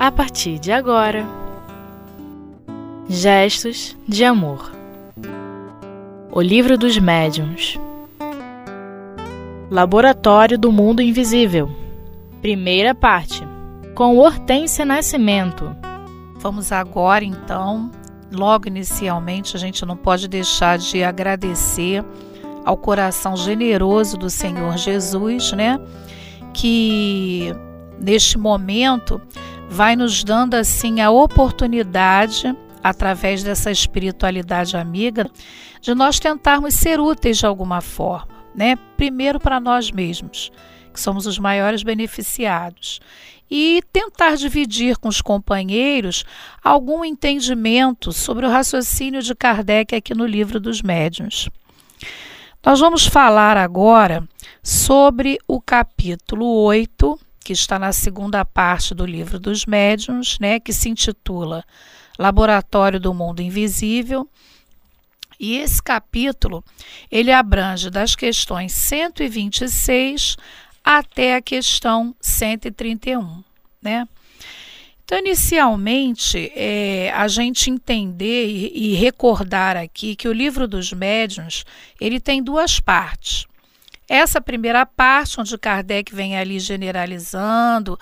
a partir de agora. Gestos de Amor. O Livro dos Médiuns. Laboratório do Mundo Invisível. Primeira parte. Com Hortência Nascimento. Vamos agora então, logo inicialmente, a gente não pode deixar de agradecer ao coração generoso do Senhor Jesus, né? Que neste momento vai nos dando assim a oportunidade através dessa espiritualidade amiga de nós tentarmos ser úteis de alguma forma, né? Primeiro para nós mesmos, que somos os maiores beneficiados, e tentar dividir com os companheiros algum entendimento sobre o raciocínio de Kardec aqui no livro dos médiuns. Nós vamos falar agora sobre o capítulo 8 que está na segunda parte do livro dos médiuns, né, que se intitula Laboratório do Mundo Invisível. E esse capítulo, ele abrange das questões 126 até a questão 131, né? Então, inicialmente, é, a gente entender e, e recordar aqui que o livro dos médiuns, ele tem duas partes. Essa primeira parte, onde Kardec vem ali generalizando,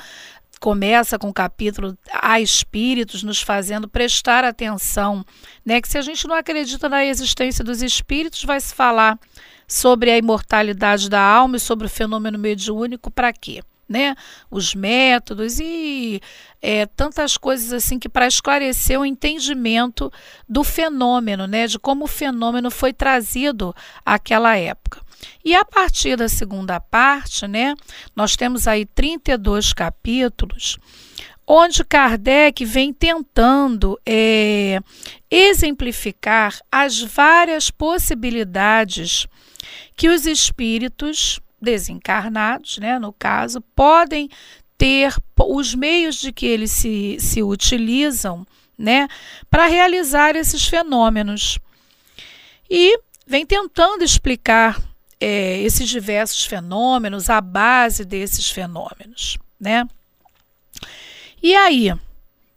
começa com o capítulo a espíritos, nos fazendo prestar atenção, né? Que se a gente não acredita na existência dos espíritos, vai se falar sobre a imortalidade da alma e sobre o fenômeno mediúnico para quê? Né? Os métodos e é, tantas coisas assim que para esclarecer o entendimento do fenômeno, né? De como o fenômeno foi trazido àquela época. E a partir da segunda parte, né, nós temos aí 32 capítulos, onde Kardec vem tentando é, exemplificar as várias possibilidades que os espíritos desencarnados, né, no caso, podem ter os meios de que eles se, se utilizam né, para realizar esses fenômenos. E vem tentando explicar é, esses diversos fenômenos, a base desses fenômenos, né? E aí,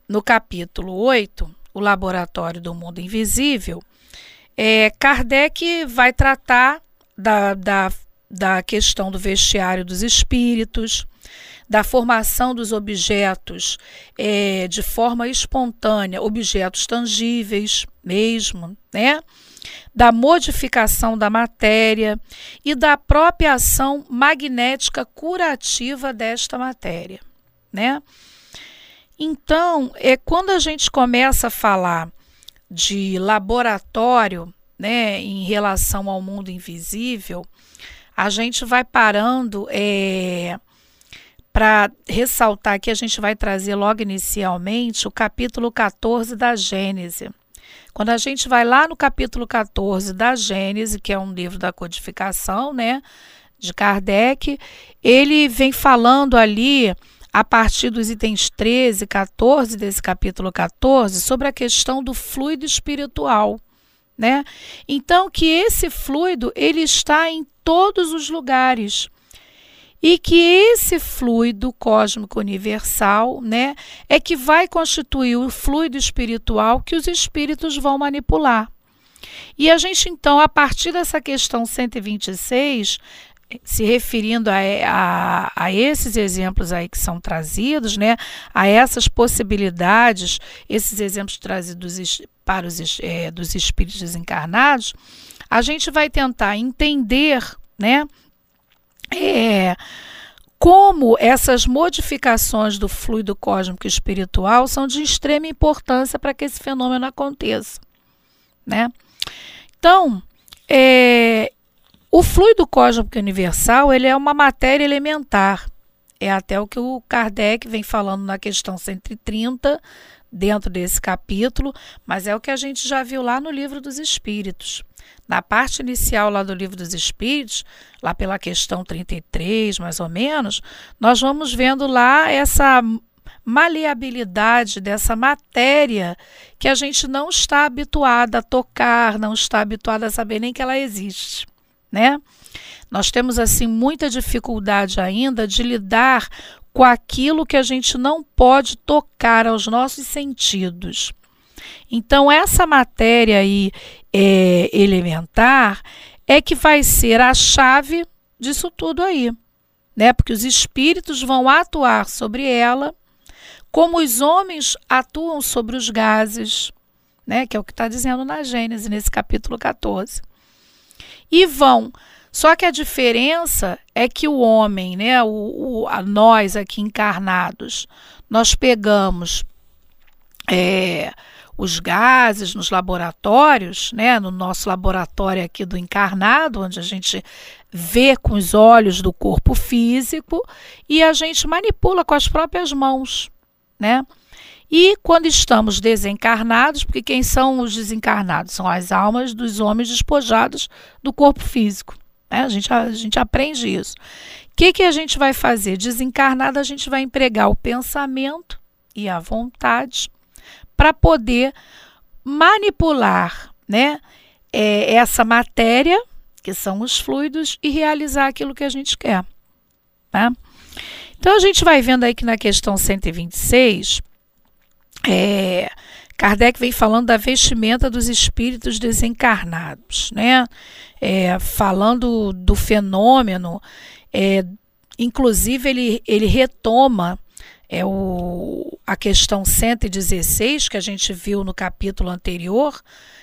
no capítulo 8, o Laboratório do Mundo Invisível, é, Kardec vai tratar da, da, da questão do vestiário dos espíritos, da formação dos objetos é, de forma espontânea, objetos tangíveis mesmo, né? Da modificação da matéria e da própria ação magnética curativa desta matéria, né? Então, é quando a gente começa a falar de laboratório, né, em relação ao mundo invisível, a gente vai parando é, para ressaltar que a gente vai trazer logo inicialmente o capítulo 14 da Gênese quando a gente vai lá no capítulo 14 da Gênese, que é um livro da codificação, né, de Kardec, ele vem falando ali a partir dos itens 13 e 14 desse capítulo 14 sobre a questão do fluido espiritual, né? Então que esse fluido ele está em todos os lugares e que esse fluido cósmico universal, né, é que vai constituir o fluido espiritual que os espíritos vão manipular. E a gente então, a partir dessa questão 126, se referindo a, a, a, esses exemplos aí que são trazidos, né, a essas possibilidades, esses exemplos trazidos para os é, dos espíritos desencarnados, a gente vai tentar entender, né, é, como essas modificações do fluido cósmico espiritual são de extrema importância para que esse fenômeno aconteça. Né? Então, é, o fluido cósmico universal ele é uma matéria elementar. É até o que o Kardec vem falando na questão 130, dentro desse capítulo, mas é o que a gente já viu lá no livro dos Espíritos. Na parte inicial lá do Livro dos Espíritos, lá pela questão 33, mais ou menos, nós vamos vendo lá essa maleabilidade dessa matéria que a gente não está habituada a tocar, não está habituada a saber nem que ela existe, né? Nós temos assim muita dificuldade ainda de lidar com aquilo que a gente não pode tocar aos nossos sentidos. Então, essa matéria aí é, elementar é que vai ser a chave disso tudo aí, né? Porque os espíritos vão atuar sobre ela, como os homens atuam sobre os gases, né? Que é o que está dizendo na Gênesis, nesse capítulo 14. E vão só que a diferença é que o homem, né, o, o a nós aqui encarnados, nós pegamos é, os gases nos laboratórios, né, no nosso laboratório aqui do encarnado, onde a gente vê com os olhos do corpo físico e a gente manipula com as próprias mãos, né? E quando estamos desencarnados, porque quem são os desencarnados? São as almas dos homens despojados do corpo físico. Né? A, gente, a gente aprende isso. O que, que a gente vai fazer? Desencarnado, a gente vai empregar o pensamento e a vontade para poder manipular né, é, essa matéria, que são os fluidos, e realizar aquilo que a gente quer. Tá? Então, a gente vai vendo aí que na questão 126, é, Kardec vem falando da vestimenta dos espíritos desencarnados, né? É, falando do fenômeno, é, inclusive ele, ele retoma é o, a questão 116, que a gente viu no capítulo anterior,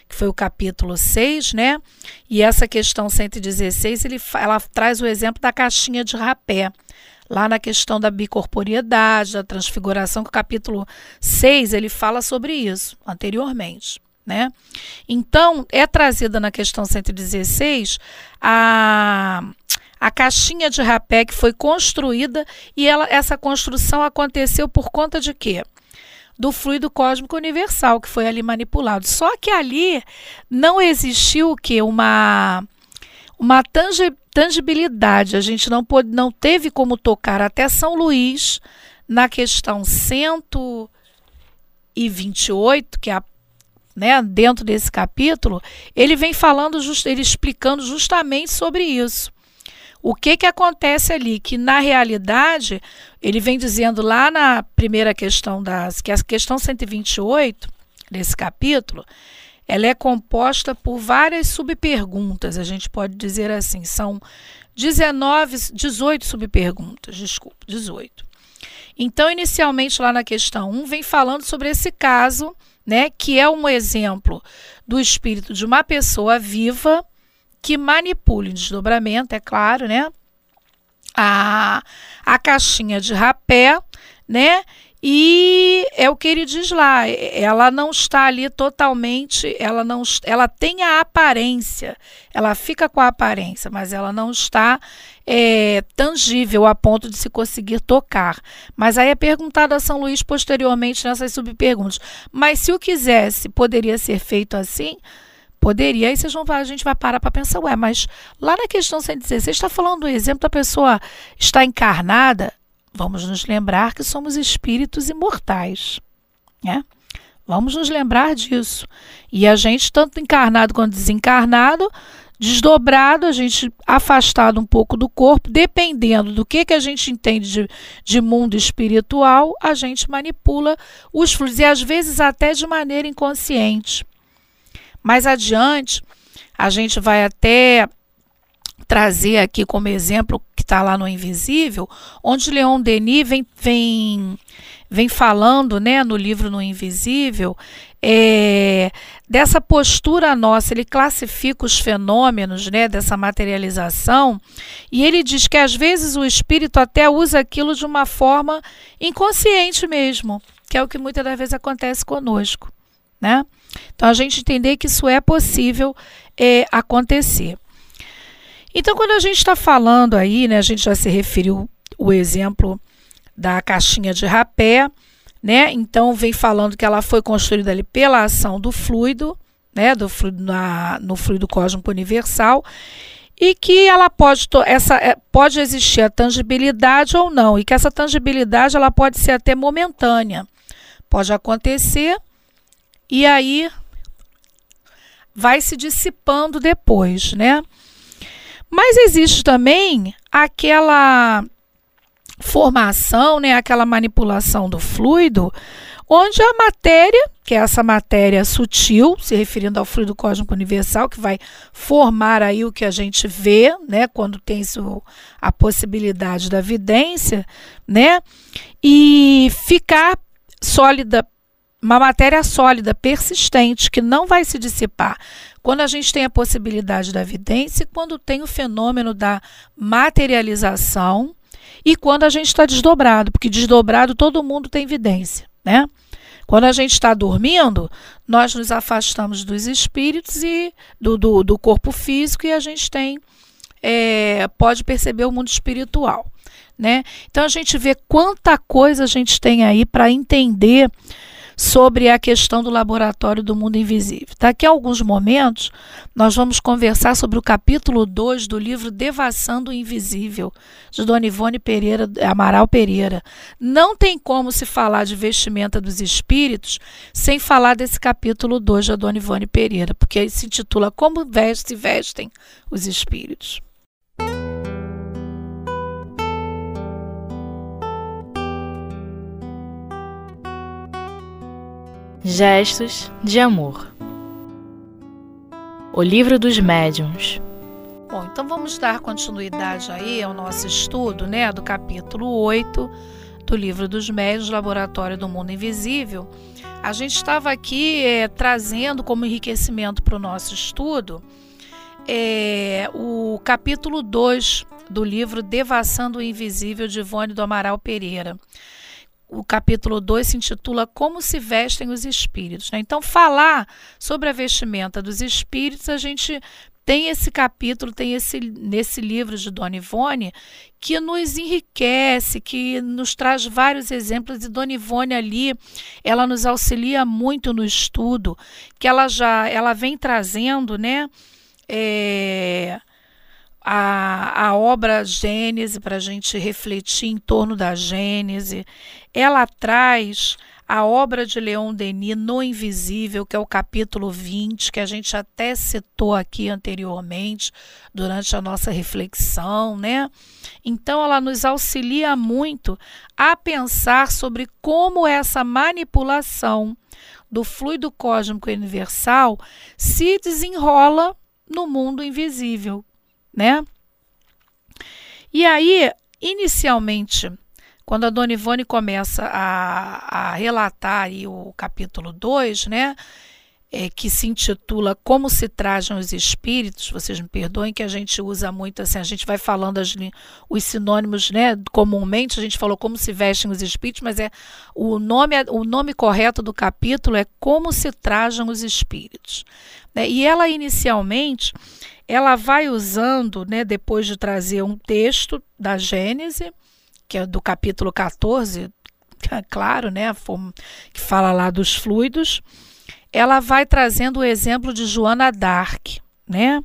que foi o capítulo 6, né? E essa questão 116, ele, ela traz o exemplo da caixinha de rapé lá na questão da bicorporiedade, da transfiguração, que o capítulo 6 ele fala sobre isso anteriormente. Né? Então, é trazida na questão 116 a, a caixinha de rapé que foi construída e ela, essa construção aconteceu por conta de quê? Do fluido cósmico universal que foi ali manipulado. Só que ali não existiu o que? Uma uma tangibilidade. A gente não, pôde, não teve como tocar até São Luís, na questão 128, que é a, né, dentro desse capítulo, ele vem falando, just, ele explicando justamente sobre isso. O que, que acontece ali? Que na realidade, ele vem dizendo lá na primeira questão, das, que a questão 128 desse capítulo, ela é composta por várias subperguntas, a gente pode dizer assim, são 19, 18 subperguntas, desculpa, 18. Então, inicialmente lá na questão 1 vem falando sobre esse caso, né, que é um exemplo do espírito de uma pessoa viva que manipula em desdobramento, é claro, né? A, a caixinha de rapé, né? E é o que ele diz lá, ela não está ali totalmente, ela não ela tem a aparência, ela fica com a aparência, mas ela não está é, tangível a ponto de se conseguir tocar. Mas aí é perguntado a São Luís posteriormente nessas subperguntas. Mas se o quisesse, poderia ser feito assim? Poderia, aí vocês vão, a gente vai parar para pensar, ué, mas lá na questão 116, você está falando do exemplo da pessoa estar encarnada, Vamos nos lembrar que somos espíritos imortais. Né? Vamos nos lembrar disso. E a gente, tanto encarnado quanto desencarnado, desdobrado, a gente afastado um pouco do corpo, dependendo do que, que a gente entende de, de mundo espiritual, a gente manipula os fluidos, e às vezes até de maneira inconsciente. Mais adiante, a gente vai até trazer aqui como exemplo que está lá no Invisível, onde Leon Denis vem, vem, vem falando né, no livro No Invisível é, dessa postura nossa. Ele classifica os fenômenos né, dessa materialização e ele diz que às vezes o espírito até usa aquilo de uma forma inconsciente mesmo, que é o que muitas das vezes acontece conosco. Né? Então a gente entender que isso é possível é, acontecer. Então, quando a gente está falando aí, né, a gente já se referiu o exemplo da caixinha de rapé, né? Então, vem falando que ela foi construída ali pela ação do fluido, né, do fluido na, no fluido cósmico universal, e que ela pode essa é, pode existir a tangibilidade ou não, e que essa tangibilidade ela pode ser até momentânea. Pode acontecer e aí vai se dissipando depois, né? Mas existe também aquela formação, né, aquela manipulação do fluido, onde a matéria, que é essa matéria sutil, se referindo ao fluido cósmico universal, que vai formar aí o que a gente vê, né, quando tem isso, a possibilidade da vidência, né, e ficar sólida, uma matéria sólida, persistente, que não vai se dissipar. Quando a gente tem a possibilidade da vidência, quando tem o fenômeno da materialização, e quando a gente está desdobrado, porque desdobrado todo mundo tem evidência, né? Quando a gente está dormindo, nós nos afastamos dos espíritos e do, do, do corpo físico e a gente tem é, pode perceber o mundo espiritual, né? Então a gente vê quanta coisa a gente tem aí para entender sobre a questão do laboratório do mundo invisível. Daqui a alguns momentos, nós vamos conversar sobre o capítulo 2 do livro Devassando o Invisível, de Dona Ivone Pereira, Amaral Pereira. Não tem como se falar de vestimenta dos espíritos sem falar desse capítulo 2 da Dona Ivone Pereira, porque ele se intitula Como veste, se vestem os espíritos. Gestos de amor. O livro dos médiuns. Bom, então vamos dar continuidade aí ao nosso estudo, né, do capítulo 8 do livro dos médiuns, Laboratório do Mundo Invisível. A gente estava aqui é, trazendo como enriquecimento para o nosso estudo é, o capítulo 2 do livro Devassando o Invisível de Ivone do Amaral Pereira o capítulo 2 se intitula Como se vestem os espíritos. Né? Então, falar sobre a vestimenta dos espíritos, a gente tem esse capítulo, tem esse nesse livro de Dona Ivone, que nos enriquece, que nos traz vários exemplos, e Dona Ivone ali, ela nos auxilia muito no estudo, que ela já ela vem trazendo, né? É, a, a obra Gênese para a gente refletir em torno da Gênese. Ela traz a obra de Leon Denis no Invisível, que é o capítulo 20, que a gente até citou aqui anteriormente durante a nossa reflexão, né? Então ela nos auxilia muito a pensar sobre como essa manipulação do fluido cósmico universal se desenrola no mundo invisível, né? E aí, inicialmente, quando a Dona Ivone começa a, a relatar o capítulo 2, né? É, que se intitula Como se trajam os espíritos, vocês me perdoem que a gente usa muito assim, a gente vai falando as, os sinônimos, né? Comumente a gente falou como se vestem os espíritos, mas é o nome, o nome correto do capítulo é Como se trajam os espíritos. Né? E ela inicialmente ela vai usando, né, depois de trazer um texto da Gênese, que é do capítulo 14, é claro, né, que fala lá dos fluidos, ela vai trazendo o exemplo de Joana d'Arc, né?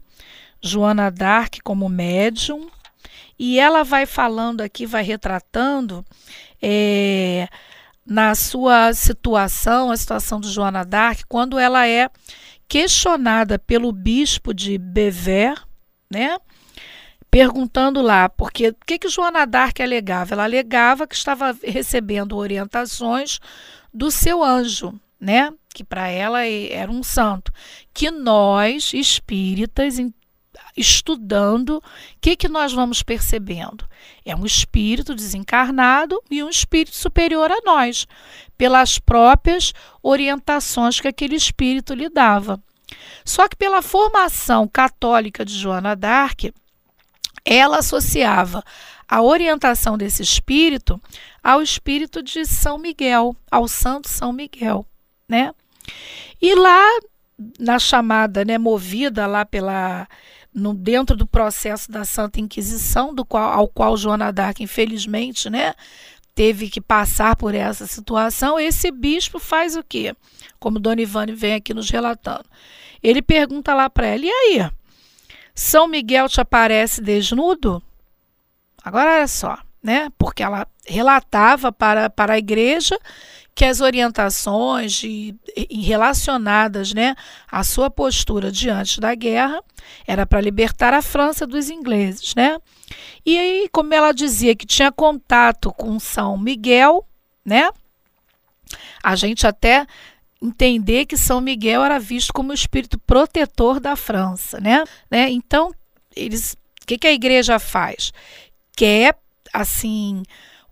Joana d'Arc como médium, e ela vai falando aqui, vai retratando é, na sua situação, a situação de Joana d'Arc, quando ela é questionada pelo bispo de Bever, né? Perguntando lá, porque o que, que Joana d'Arc alegava? Ela alegava que estava recebendo orientações do seu anjo, né? Que para ela era um santo. Que nós, espíritas, estudando, o que, que nós vamos percebendo? É um espírito desencarnado e um espírito superior a nós, pelas próprias orientações que aquele espírito lhe dava. Só que pela formação católica de Joana d'Arc, ela associava a orientação desse espírito ao espírito de São Miguel, ao Santo São Miguel, né? E lá na chamada, né, movida lá pela no, dentro do processo da Santa Inquisição, do qual, ao qual Joana d'Arc, infelizmente, né, teve que passar por essa situação, esse bispo faz o quê? Como Dona Ivane vem aqui nos relatando. Ele pergunta lá para ela: e aí? São Miguel te aparece desnudo? Agora olha só, né? Porque ela relatava para, para a igreja que as orientações de, relacionadas né, à sua postura diante da guerra era para libertar a França dos ingleses. Né? E aí, como ela dizia que tinha contato com São Miguel, né? a gente até entender que São Miguel era visto como o espírito protetor da França, né? né? Então, eles, o que, que a igreja faz? Quer, assim,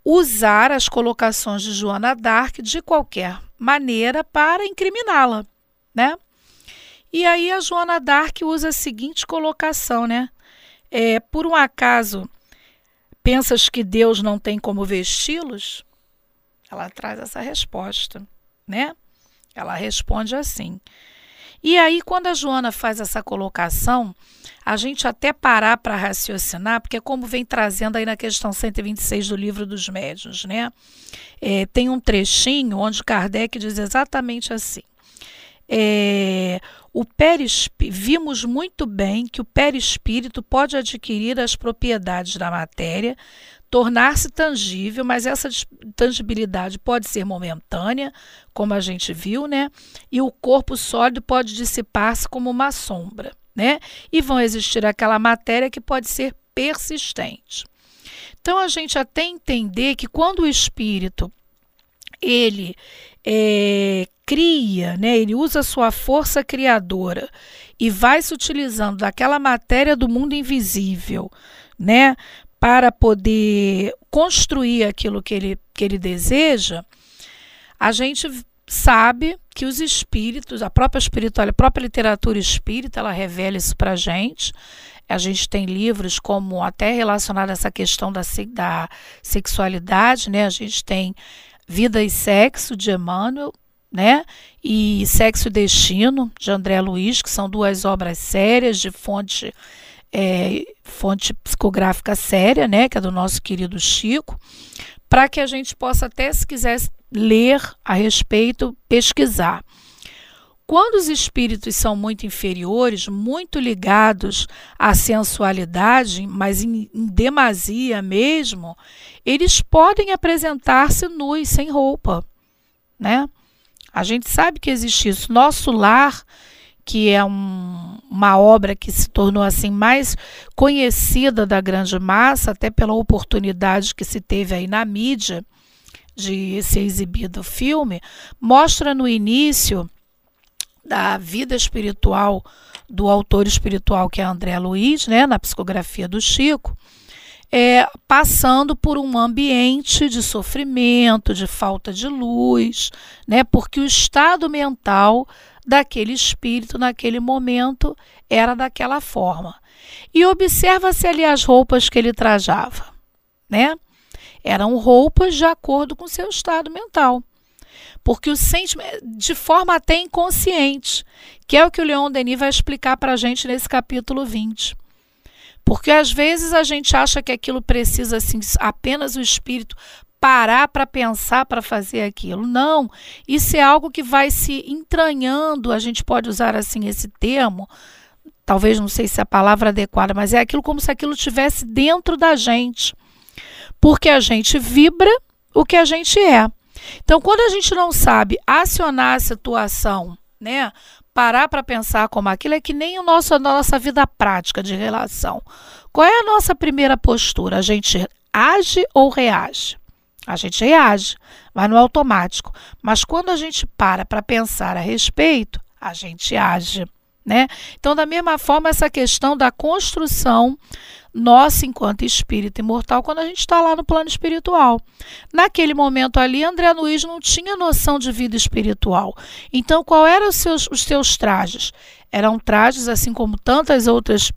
usar as colocações de Joana d'Arc de qualquer maneira para incriminá-la, né? E aí a Joana d'Arc usa a seguinte colocação, né? É, por um acaso pensas que Deus não tem como vesti-los? Ela traz essa resposta, né? Ela responde assim. E aí, quando a Joana faz essa colocação, a gente até parar para raciocinar, porque é como vem trazendo aí na questão 126 do livro dos médios, né? É, tem um trechinho onde Kardec diz exatamente assim. É, o vimos muito bem que o perispírito pode adquirir as propriedades da matéria tornar-se tangível, mas essa tangibilidade pode ser momentânea, como a gente viu, né? E o corpo sólido pode dissipar-se como uma sombra, né? E vão existir aquela matéria que pode ser persistente. Então a gente até entender que quando o espírito ele é, cria, né, ele usa sua força criadora e vai se utilizando daquela matéria do mundo invisível, né, para poder construir aquilo que ele, que ele deseja, a gente sabe que os espíritos, a própria espiritualidade, a própria literatura espírita, ela revela isso para a gente. A gente tem livros como até relacionado a essa questão da, da sexualidade, né? A gente tem Vida e Sexo, de Emmanuel, né? E Sexo e Destino, de André Luiz, que são duas obras sérias de fonte é, fonte psicográfica séria, né, que é do nosso querido Chico, para que a gente possa até, se quiser ler a respeito, pesquisar. Quando os espíritos são muito inferiores, muito ligados à sensualidade, mas em, em demasia mesmo, eles podem apresentar-se nus, sem roupa, né? A gente sabe que existe isso. Nosso lar que é um, uma obra que se tornou assim mais conhecida da grande massa, até pela oportunidade que se teve aí na mídia de ser exibido o filme, mostra no início da vida espiritual do autor espiritual que é André Luiz, né, na psicografia do Chico, é, passando por um ambiente de sofrimento, de falta de luz, né, porque o estado mental daquele espírito naquele momento era daquela forma. E observa-se ali as roupas que ele trajava, né? Eram roupas de acordo com seu estado mental. Porque o sentimento, de forma até inconsciente, que é o que o Leon Denis vai explicar para a gente nesse capítulo 20. Porque às vezes a gente acha que aquilo precisa assim, apenas o espírito parar para pensar para fazer aquilo. Não, isso é algo que vai se entranhando, a gente pode usar assim esse termo, talvez não sei se é a palavra adequada, mas é aquilo como se aquilo estivesse dentro da gente. Porque a gente vibra o que a gente é. Então, quando a gente não sabe acionar a situação, né, parar para pensar como aquilo é que nem o nosso, a nossa vida prática de relação. Qual é a nossa primeira postura? A gente age ou reage? A gente reage, mas no automático. Mas quando a gente para para pensar a respeito, a gente age. Né? Então, da mesma forma, essa questão da construção nossa enquanto espírito imortal, quando a gente está lá no plano espiritual. Naquele momento ali, André Luiz não tinha noção de vida espiritual. Então, qual eram os seus, os seus trajes? Eram trajes, assim como tantas outras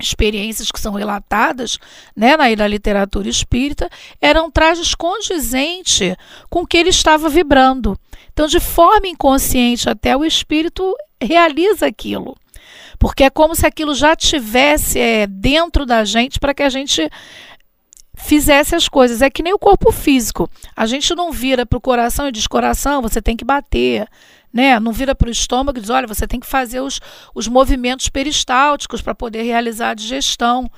experiências que são relatadas né, na, na literatura espírita eram trajes condizentes com o que ele estava vibrando. Então, de forma inconsciente, até o espírito realiza aquilo. Porque é como se aquilo já tivesse é, dentro da gente para que a gente fizesse as coisas. É que nem o corpo físico. A gente não vira para o coração e diz: coração, você tem que bater né? Não vira para o estômago e diz: olha, você tem que fazer os, os movimentos peristálticos para poder realizar a digestão.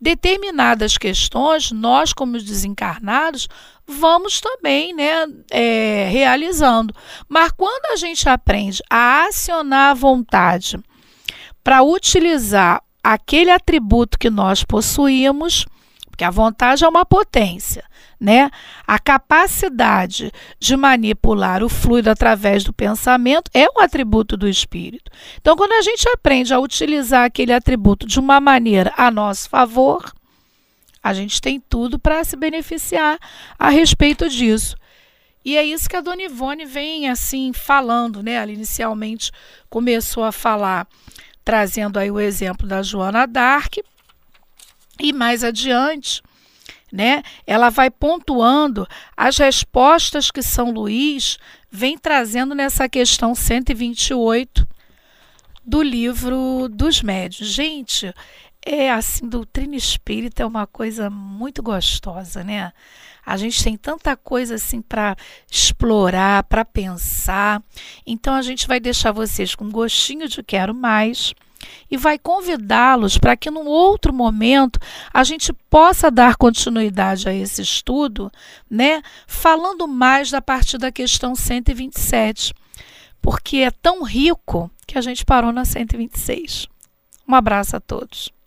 Determinadas questões, nós, como desencarnados, vamos também né, é, realizando. Mas quando a gente aprende a acionar a vontade para utilizar aquele atributo que nós possuímos, porque a vontade é uma potência, né? A capacidade de manipular o fluido através do pensamento é um atributo do espírito. Então, quando a gente aprende a utilizar aquele atributo de uma maneira a nosso favor, a gente tem tudo para se beneficiar a respeito disso. E é isso que a Dona Ivone vem assim falando, né? Ela inicialmente começou a falar trazendo aí o exemplo da Joana Dark e mais adiante, né? Ela vai pontuando as respostas que São Luís vem trazendo nessa questão 128 do livro dos médios. Gente, é assim, doutrina espírita é uma coisa muito gostosa, né? A gente tem tanta coisa assim para explorar, para pensar. Então a gente vai deixar vocês com gostinho de quero mais e vai convidá-los para que num outro momento a gente possa dar continuidade a esse estudo, né, falando mais da partir da questão 127, porque é tão rico que a gente parou na 126. Um abraço a todos.